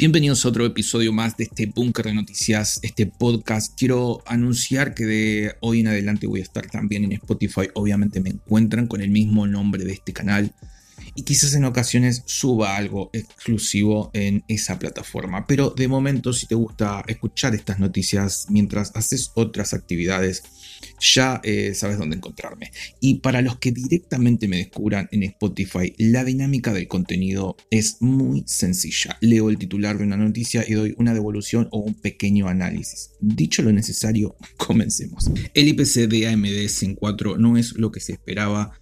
Bienvenidos a otro episodio más de este búnker de noticias, este podcast. Quiero anunciar que de hoy en adelante voy a estar también en Spotify. Obviamente me encuentran con el mismo nombre de este canal y quizás en ocasiones suba algo exclusivo en esa plataforma. Pero de momento, si te gusta escuchar estas noticias mientras haces otras actividades, ya eh, sabes dónde encontrarme. Y para los que directamente me descubran en Spotify, la dinámica del contenido es muy sencilla. Leo el titular de una noticia y doy una devolución o un pequeño análisis. Dicho lo necesario, comencemos. El IPC de AMD Zen 4 no es lo que se esperaba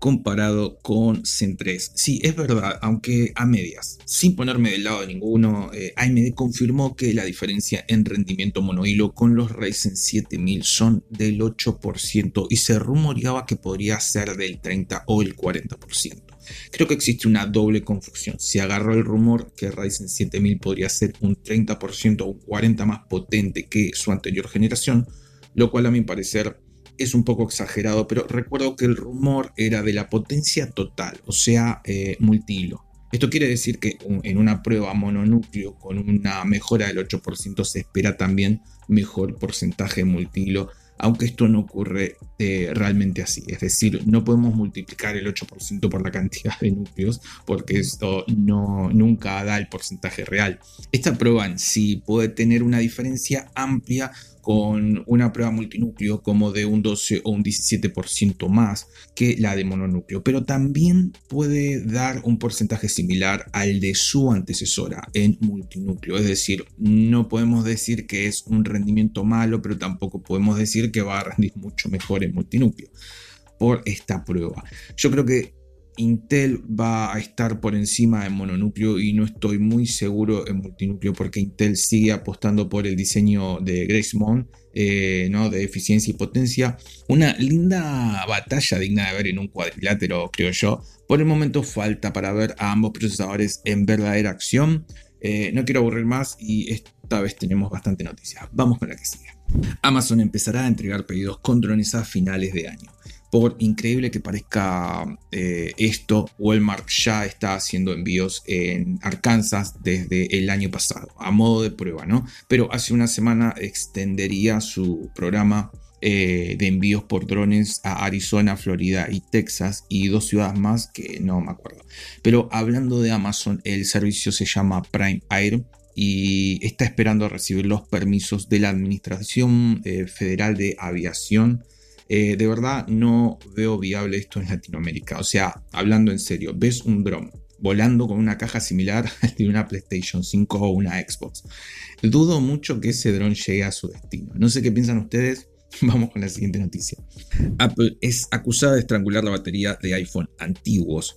comparado con Zen 3. Sí, es verdad, aunque a medias. Sin ponerme del lado de ninguno, eh, AMD confirmó que la diferencia en rendimiento monohilo con los Ryzen 7000 son del 8% y se rumoreaba que podría ser del 30 o el 40%. Creo que existe una doble confusión. Se agarró el rumor que Ryzen 7000 podría ser un 30% o un 40% más potente que su anterior generación, lo cual a mi parecer es un poco exagerado, pero recuerdo que el rumor era de la potencia total, o sea, eh, multihilo. Esto quiere decir que en una prueba mononúcleo con una mejora del 8% se espera también mejor porcentaje multihilo, aunque esto no ocurre eh, realmente así. Es decir, no podemos multiplicar el 8% por la cantidad de núcleos porque esto no, nunca da el porcentaje real. Esta prueba en sí puede tener una diferencia amplia con una prueba multinúcleo como de un 12 o un 17% más que la de mononúcleo, pero también puede dar un porcentaje similar al de su antecesora en multinúcleo, es decir, no podemos decir que es un rendimiento malo, pero tampoco podemos decir que va a rendir mucho mejor en multinúcleo por esta prueba. Yo creo que Intel va a estar por encima de mononúcleo y no estoy muy seguro en multinúcleo porque Intel sigue apostando por el diseño de Grace eh, ¿no? de eficiencia y potencia. Una linda batalla digna de ver en un cuadrilátero, creo yo. Por el momento falta para ver a ambos procesadores en verdadera acción. Eh, no quiero aburrir más y esta vez tenemos bastante noticias. Vamos con la que sigue. Amazon empezará a entregar pedidos con drones a finales de año. Por increíble que parezca eh, esto, Walmart ya está haciendo envíos en Arkansas desde el año pasado, a modo de prueba, ¿no? Pero hace una semana extendería su programa eh, de envíos por drones a Arizona, Florida y Texas y dos ciudades más que no me acuerdo. Pero hablando de Amazon, el servicio se llama Prime Air y está esperando recibir los permisos de la Administración eh, Federal de Aviación eh, de verdad no veo viable esto en Latinoamérica. O sea, hablando en serio, ves un dron volando con una caja similar de una PlayStation 5 o una Xbox. Dudo mucho que ese dron llegue a su destino. No sé qué piensan ustedes. Vamos con la siguiente noticia. Apple es acusada de estrangular la batería de iPhone antiguos.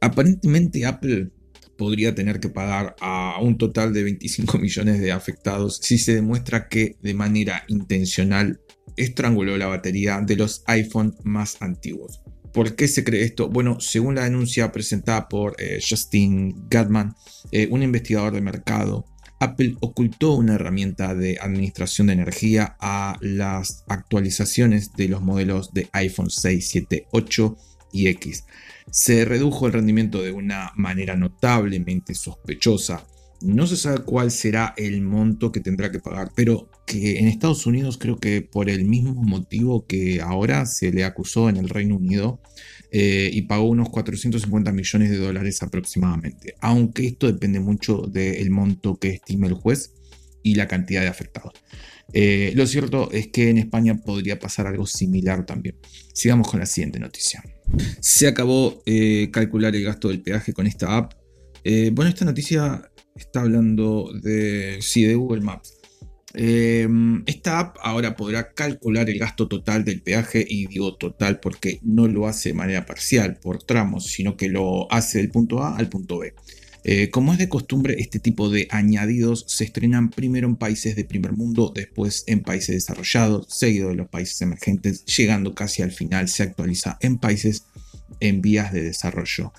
Aparentemente Apple podría tener que pagar a un total de 25 millones de afectados si se demuestra que de manera intencional estranguló la batería de los iPhone más antiguos. ¿Por qué se cree esto? Bueno, según la denuncia presentada por eh, Justin Gatman, eh, un investigador de mercado, Apple ocultó una herramienta de administración de energía a las actualizaciones de los modelos de iPhone 6, 7, 8 y X. Se redujo el rendimiento de una manera notablemente sospechosa no se sabe cuál será el monto que tendrá que pagar, pero que en Estados Unidos creo que por el mismo motivo que ahora se le acusó en el Reino Unido eh, y pagó unos 450 millones de dólares aproximadamente, aunque esto depende mucho del monto que estime el juez y la cantidad de afectados. Eh, lo cierto es que en España podría pasar algo similar también. Sigamos con la siguiente noticia. Se acabó eh, calcular el gasto del peaje con esta app. bueno, esta noticia está hablando de, sí, de Google Maps. Em, esta app ahora podrá calcular el gasto total del peaje y digo total porque no lo hace de manera parcial por tramos, sino que lo hace del punto A al punto B. Eh, como es de costumbre, este tipo de añadidos se estrenan primero en países de primer mundo, después en países desarrollados, seguido de los países emergentes, llegando casi al final se actualiza en países en vías de desarrollo.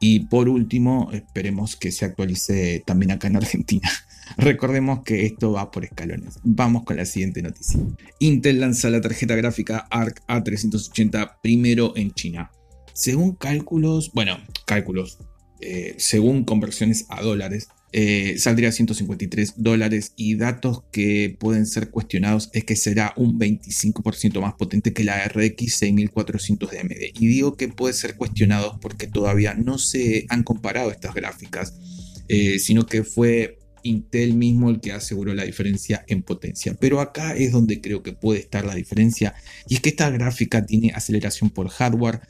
Y por último, esperemos que se actualice también acá en Argentina. Recordemos que esto va por escalones. Vamos con la siguiente noticia. Intel lanza la tarjeta gráfica ARC A380 primero en China. Según cálculos, bueno, cálculos, eh, según conversiones a dólares, eh, saldría 153 dólares y datos que pueden ser cuestionados es que será un 25% más potente que la RX 6400 de AMD. Y digo que puede ser cuestionado porque todavía no se han comparado estas gráficas, eh, sino que fue Intel mismo el que aseguró la diferencia en potencia. Pero acá es donde creo que puede estar la diferencia y es que esta gráfica tiene aceleración por hardware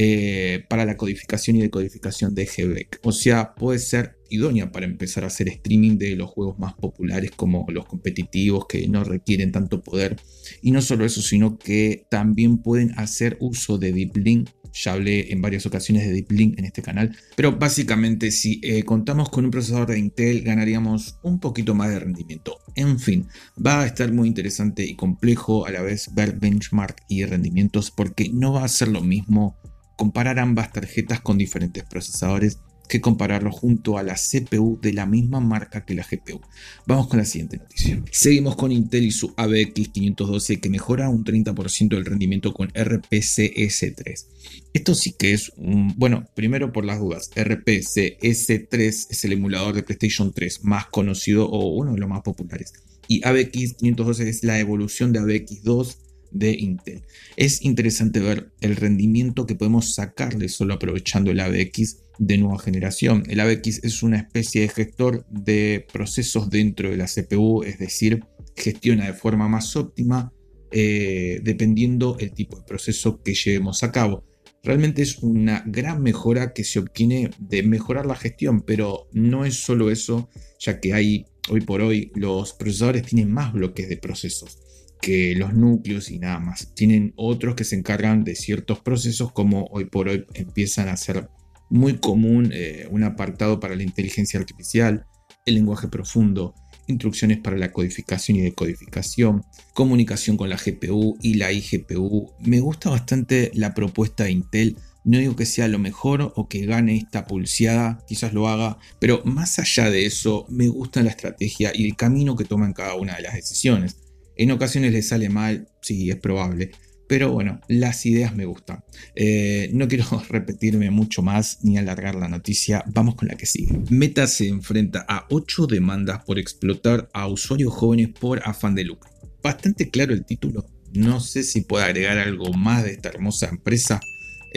eh, para la codificación y decodificación de GBEC. O sea, puede ser idónea para empezar a hacer streaming de los juegos más populares como los competitivos que no requieren tanto poder. Y no solo eso, sino que también pueden hacer uso de Deep Link ya hablé en varias ocasiones de Deep Link en este canal. Pero básicamente si eh, contamos con un procesador de Intel ganaríamos un poquito más de rendimiento. En fin, va a estar muy interesante y complejo a la vez ver benchmark y rendimientos porque no va a ser lo mismo comparar ambas tarjetas con diferentes procesadores que compararlo junto a la CPU de la misma marca que la GPU. Vamos con la siguiente noticia. Seguimos con Intel y su ABX 512 que mejora un 30% del rendimiento con RPCS3. Esto sí que es un... Bueno, primero por las dudas. RPCS3 es el emulador de PlayStation 3 más conocido o uno de los más populares. Y ABX 512 es la evolución de ABX 2 de Intel. Es interesante ver el rendimiento que podemos sacarle solo aprovechando el ABX de nueva generación. El ABX es una especie de gestor de procesos dentro de la CPU, es decir, gestiona de forma más óptima eh, dependiendo el tipo de proceso que llevemos a cabo. Realmente es una gran mejora que se obtiene de mejorar la gestión, pero no es solo eso, ya que hay hoy por hoy los procesadores tienen más bloques de procesos que los núcleos y nada más. Tienen otros que se encargan de ciertos procesos como hoy por hoy empiezan a ser muy común eh, un apartado para la inteligencia artificial, el lenguaje profundo, instrucciones para la codificación y decodificación, comunicación con la GPU y la iGPU. Me gusta bastante la propuesta de Intel. No digo que sea lo mejor o que gane esta pulseada, quizás lo haga, pero más allá de eso, me gusta la estrategia y el camino que toman cada una de las decisiones. En ocasiones les sale mal, sí, es probable, pero bueno, las ideas me gustan. Eh, no quiero repetirme mucho más ni alargar la noticia. Vamos con la que sigue. Meta se enfrenta a 8 demandas por explotar a usuarios jóvenes por afán de lucro. Bastante claro el título. No sé si puedo agregar algo más de esta hermosa empresa.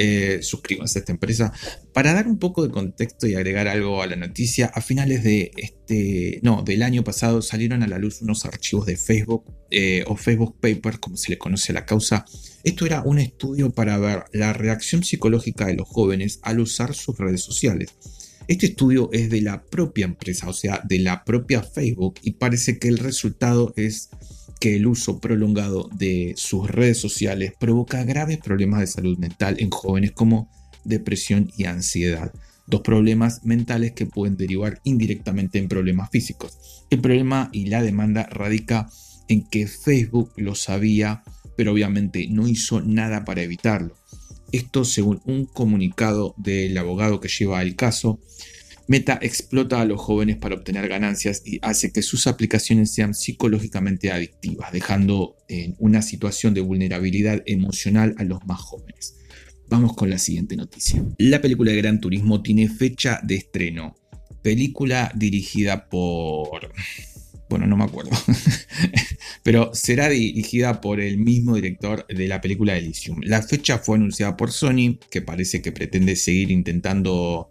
Eh, suscríbanse a esta empresa. Para dar un poco de contexto y agregar algo a la noticia, a finales de este, no, del año pasado salieron a la luz unos archivos de Facebook eh, o Facebook Papers, como se le conoce a la causa. Esto era un estudio para ver la reacción psicológica de los jóvenes al usar sus redes sociales. Este estudio es de la propia empresa, o sea, de la propia Facebook, y parece que el resultado es que el uso prolongado de sus redes sociales provoca graves problemas de salud mental en jóvenes como depresión y ansiedad. Dos problemas mentales que pueden derivar indirectamente en problemas físicos. El problema y la demanda radica en que Facebook lo sabía, pero obviamente no hizo nada para evitarlo. Esto según un comunicado del abogado que lleva el caso, Meta explota a los jóvenes para obtener ganancias y hace que sus aplicaciones sean psicológicamente adictivas, dejando en una situación de vulnerabilidad emocional a los más jóvenes. Vamos con la siguiente noticia. La película de Gran Turismo tiene fecha de estreno. Película dirigida por... Bueno, no me acuerdo. Pero será dirigida por el mismo director de la película Elysium. La fecha fue anunciada por Sony, que parece que pretende seguir intentando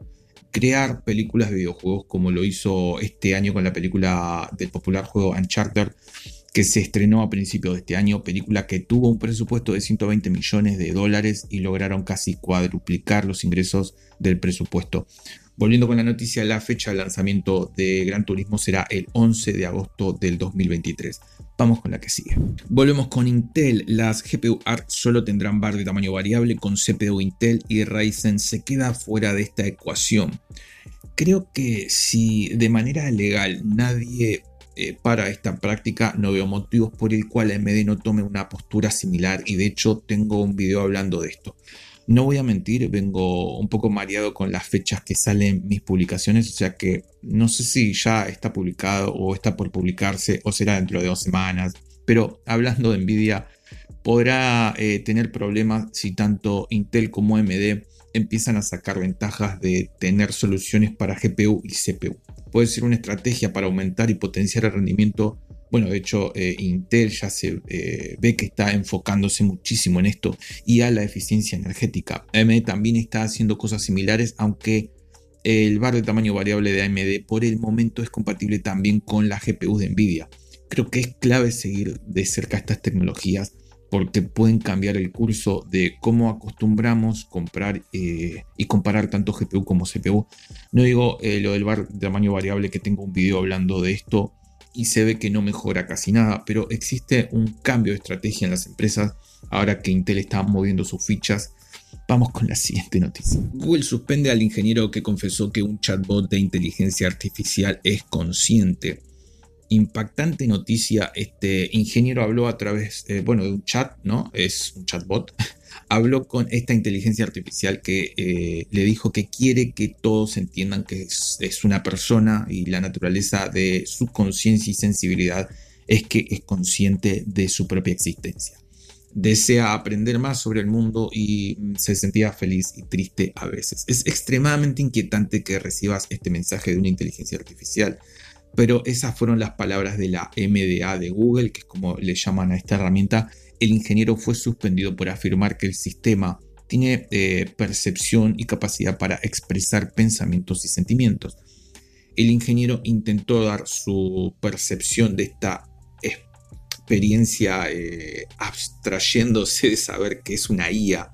crear películas de videojuegos como lo hizo este año con la película del popular juego Uncharted que se estrenó a principios de este año, película que tuvo un presupuesto de 120 millones de dólares y lograron casi cuadruplicar los ingresos del presupuesto. Volviendo con la noticia, la fecha de lanzamiento de Gran Turismo será el 11 de agosto del 2023. Vamos con la que sigue. Volvemos con Intel. Las GPU ARC solo tendrán bar de tamaño variable con CPU Intel y Ryzen se queda fuera de esta ecuación. Creo que si de manera legal nadie eh, para esta práctica, no veo motivos por el cual AMD no tome una postura similar y de hecho tengo un video hablando de esto. No voy a mentir, vengo un poco mareado con las fechas que salen mis publicaciones, o sea que no sé si ya está publicado o está por publicarse o será dentro de dos semanas. Pero hablando de Nvidia, podrá eh, tener problemas si tanto Intel como AMD empiezan a sacar ventajas de tener soluciones para GPU y CPU. puede ser una estrategia para aumentar y potenciar el rendimiento. Bueno, de hecho, eh, Intel ya se eh, ve que está enfocándose muchísimo en esto y a la eficiencia energética. AMD también está haciendo cosas similares, aunque el bar de tamaño variable de AMD por el momento es compatible también con la GPU de Nvidia. Creo que es clave seguir de cerca estas tecnologías porque pueden cambiar el curso de cómo acostumbramos comprar eh, y comparar tanto GPU como CPU. No digo lo del bar de tamaño variable que tengo un video hablando de esto y se ve que no mejora casi nada, pero existe un cambio de estrategia en las empresas ahora que Intel está moviendo sus fichas. Vamos con la siguiente noticia. Google suspende al ingeniero que confesó que un chatbot de inteligencia artificial es consciente impactante noticia. Este ingeniero habló a través, eh, bueno, de un chat, ¿no? Es un chatbot. Habló con esta inteligencia artificial que eh, le dijo que quiere que todos entiendan que es, es una persona y la naturaleza de su conciencia y sensibilidad es que es consciente de su propia existencia. Desea aprender más sobre el mundo y se sentía feliz y triste a veces. Es extremadamente inquietante que recibas este mensaje de una inteligencia artificial pero esas fueron las palabras de la MDA de Google, que es como le llaman a esta herramienta. El ingeniero fue suspendido por afirmar que el sistema tiene eh, percepción y capacidad para expresar pensamientos y sentimientos. El ingeniero intentó dar su percepción de esta experiencia eh, abstrayéndose de saber que es una IA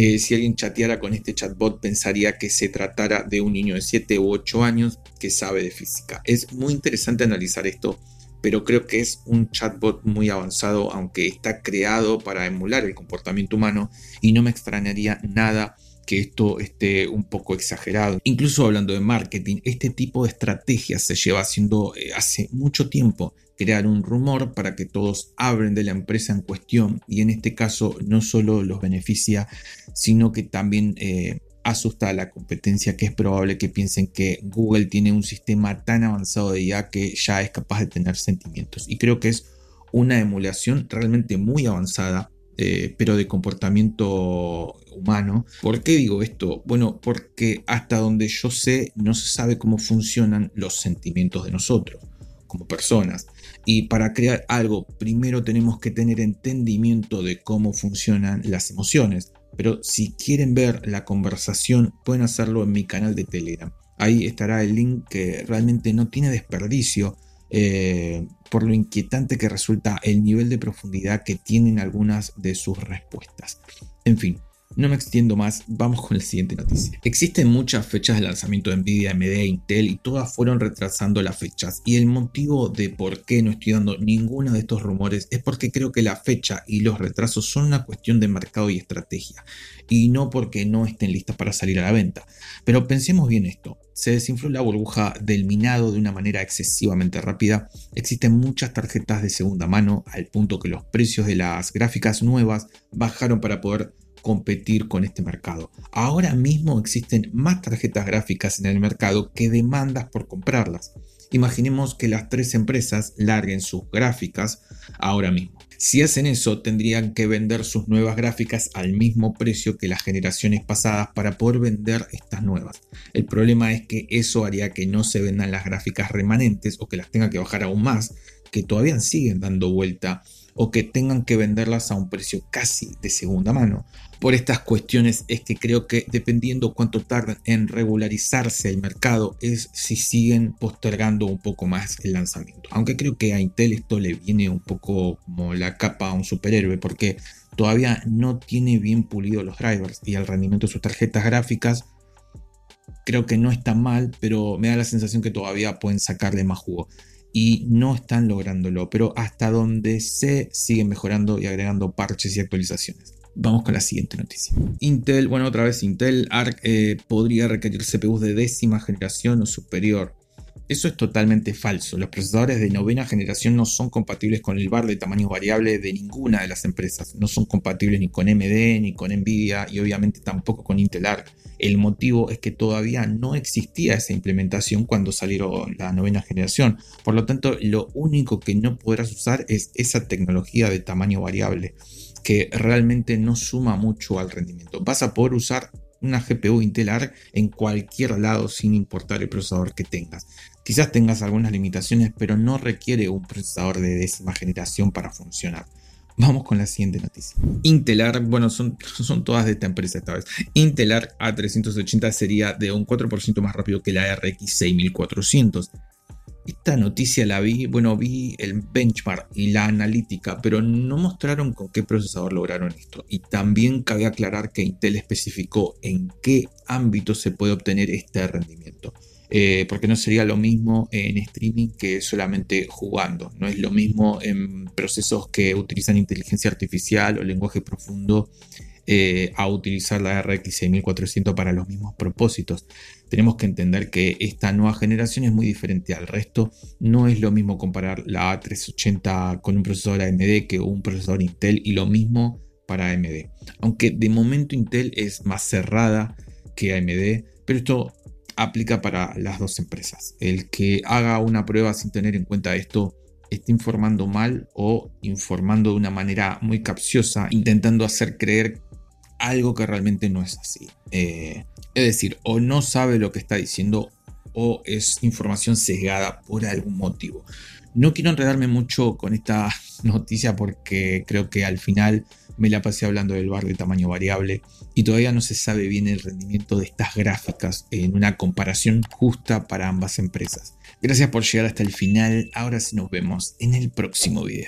eh, si alguien chateara con este chatbot pensaría que se tratara de un niño de 7 u 8 años que sabe de física. Es muy interesante analizar esto, pero creo que es un chatbot muy avanzado, aunque está creado para emular el comportamiento humano y no me extrañaría nada que esto esté un poco exagerado. Incluso hablando de marketing, este tipo de estrategia se lleva haciendo eh, hace mucho tiempo crear un rumor para que todos hablen de la empresa en cuestión y en este caso no solo los beneficia, sino que también eh, asusta a la competencia que es probable que piensen que Google tiene un sistema tan avanzado de IA que ya es capaz de tener sentimientos. Y creo que es una emulación realmente muy avanzada eh, pero de comportamiento humano. ¿Por qué digo esto? Bueno, porque hasta donde yo sé no se sabe cómo funcionan los sentimientos de nosotros como personas. Y para crear algo, primero tenemos que tener entendimiento de cómo funcionan las emociones. Pero si quieren ver la conversación, pueden hacerlo en mi canal de Telegram. Ahí estará el link que realmente no tiene desperdicio. Eh, por lo inquietante que resulta el nivel de profundidad que tienen algunas de sus respuestas. En fin, no me extiendo más, vamos con la siguiente noticia. Existen muchas fechas de lanzamiento de Nvidia, AMD e Intel y todas fueron retrasando las fechas. Y el motivo de por qué no estoy dando ninguno de estos rumores es porque creo que la fecha y los retrasos son una cuestión de mercado y estrategia. Y no porque no estén listas para salir a la venta. Pero pensemos bien esto. Se desinfló la burbuja del minado de una manera excesivamente rápida. Existen muchas tarjetas de segunda mano al punto que los precios de las gráficas nuevas bajaron para poder competir con este mercado. Ahora mismo existen más tarjetas gráficas en el mercado que demandas por comprarlas. Imaginemos que las tres empresas larguen sus gráficas ahora mismo. Si hacen eso, tendrían que vender sus nuevas gráficas al mismo precio que las generaciones pasadas para poder vender estas nuevas. El problema es que eso haría que no se vendan las gráficas remanentes o que las tenga que bajar aún más, que todavía siguen dando vuelta o que tengan que venderlas a un precio casi de segunda mano. Por estas cuestiones es que creo que dependiendo cuánto tardan en regularizarse el mercado es si siguen postergando un poco más el lanzamiento. Aunque creo que a Intel esto le viene un poco como la capa a un superhéroe porque todavía no tiene bien pulido los drivers y el rendimiento de sus tarjetas gráficas creo que no está mal, pero me da la sensación que todavía pueden sacarle más jugo y no están lográndolo, pero hasta donde se siguen mejorando y agregando parches y actualizaciones. Vamos con la siguiente noticia. Intel, bueno, otra vez Intel Arc eh, podría requerir CPUs de décima generación o superior. Eso es totalmente falso. Los procesadores de novena generación no son compatibles con el bar de tamaño variable de ninguna de las empresas. No son compatibles ni con MD, ni con Nvidia y obviamente tampoco con Intel Arc. El motivo es que todavía no existía esa implementación cuando salieron la novena generación. Por lo tanto, lo único que no podrás usar es esa tecnología de tamaño variable, que realmente no suma mucho al rendimiento. Vas a poder usar una GPU Intel Arc en cualquier lado sin importar el procesador que tengas. Quizás tengas algunas limitaciones, pero no requiere un procesador de décima generación para funcionar. Vamos con la siguiente noticia. Intelar, bueno, son, todas de esta empresa esta vez. Intelar A380 sería de un 4% más rápido que la RX 6400. Esta noticia la vi, bueno, vi el benchmark y la analítica, pero no mostraron con qué procesador lograron esto. Y también cabe aclarar que Intel especificó en qué ámbito se puede obtener este rendimiento. Eh, porque no sería lo mismo en streaming que solamente jugando. No es lo mismo en procesos que utilizan inteligencia artificial o lenguaje profundo eh, a utilizar la RX 6400 para los mismos propósitos. Tenemos que entender que esta nueva generación es muy diferente al resto. No es lo mismo comparar la A380 con un procesador AMD que un procesador Intel y lo mismo para AMD. Aunque de momento Intel es más cerrada que AMD, pero esto aplica para las dos empresas. El que haga una prueba sin tener en cuenta esto está informando mal o informando de una manera muy capciosa, intentando hacer creer algo que realmente no es así. Eh, es decir, o no sabe lo que está diciendo o es información sesgada por algún motivo. No quiero enredarme mucho con esta noticia porque creo que al final me la pasé hablando del bar de tamaño variable y todavía no se sabe bien el rendimiento de estas gráficas en una comparación justa para ambas empresas. Gracias por llegar hasta el final, ahora sí nos vemos en el próximo video.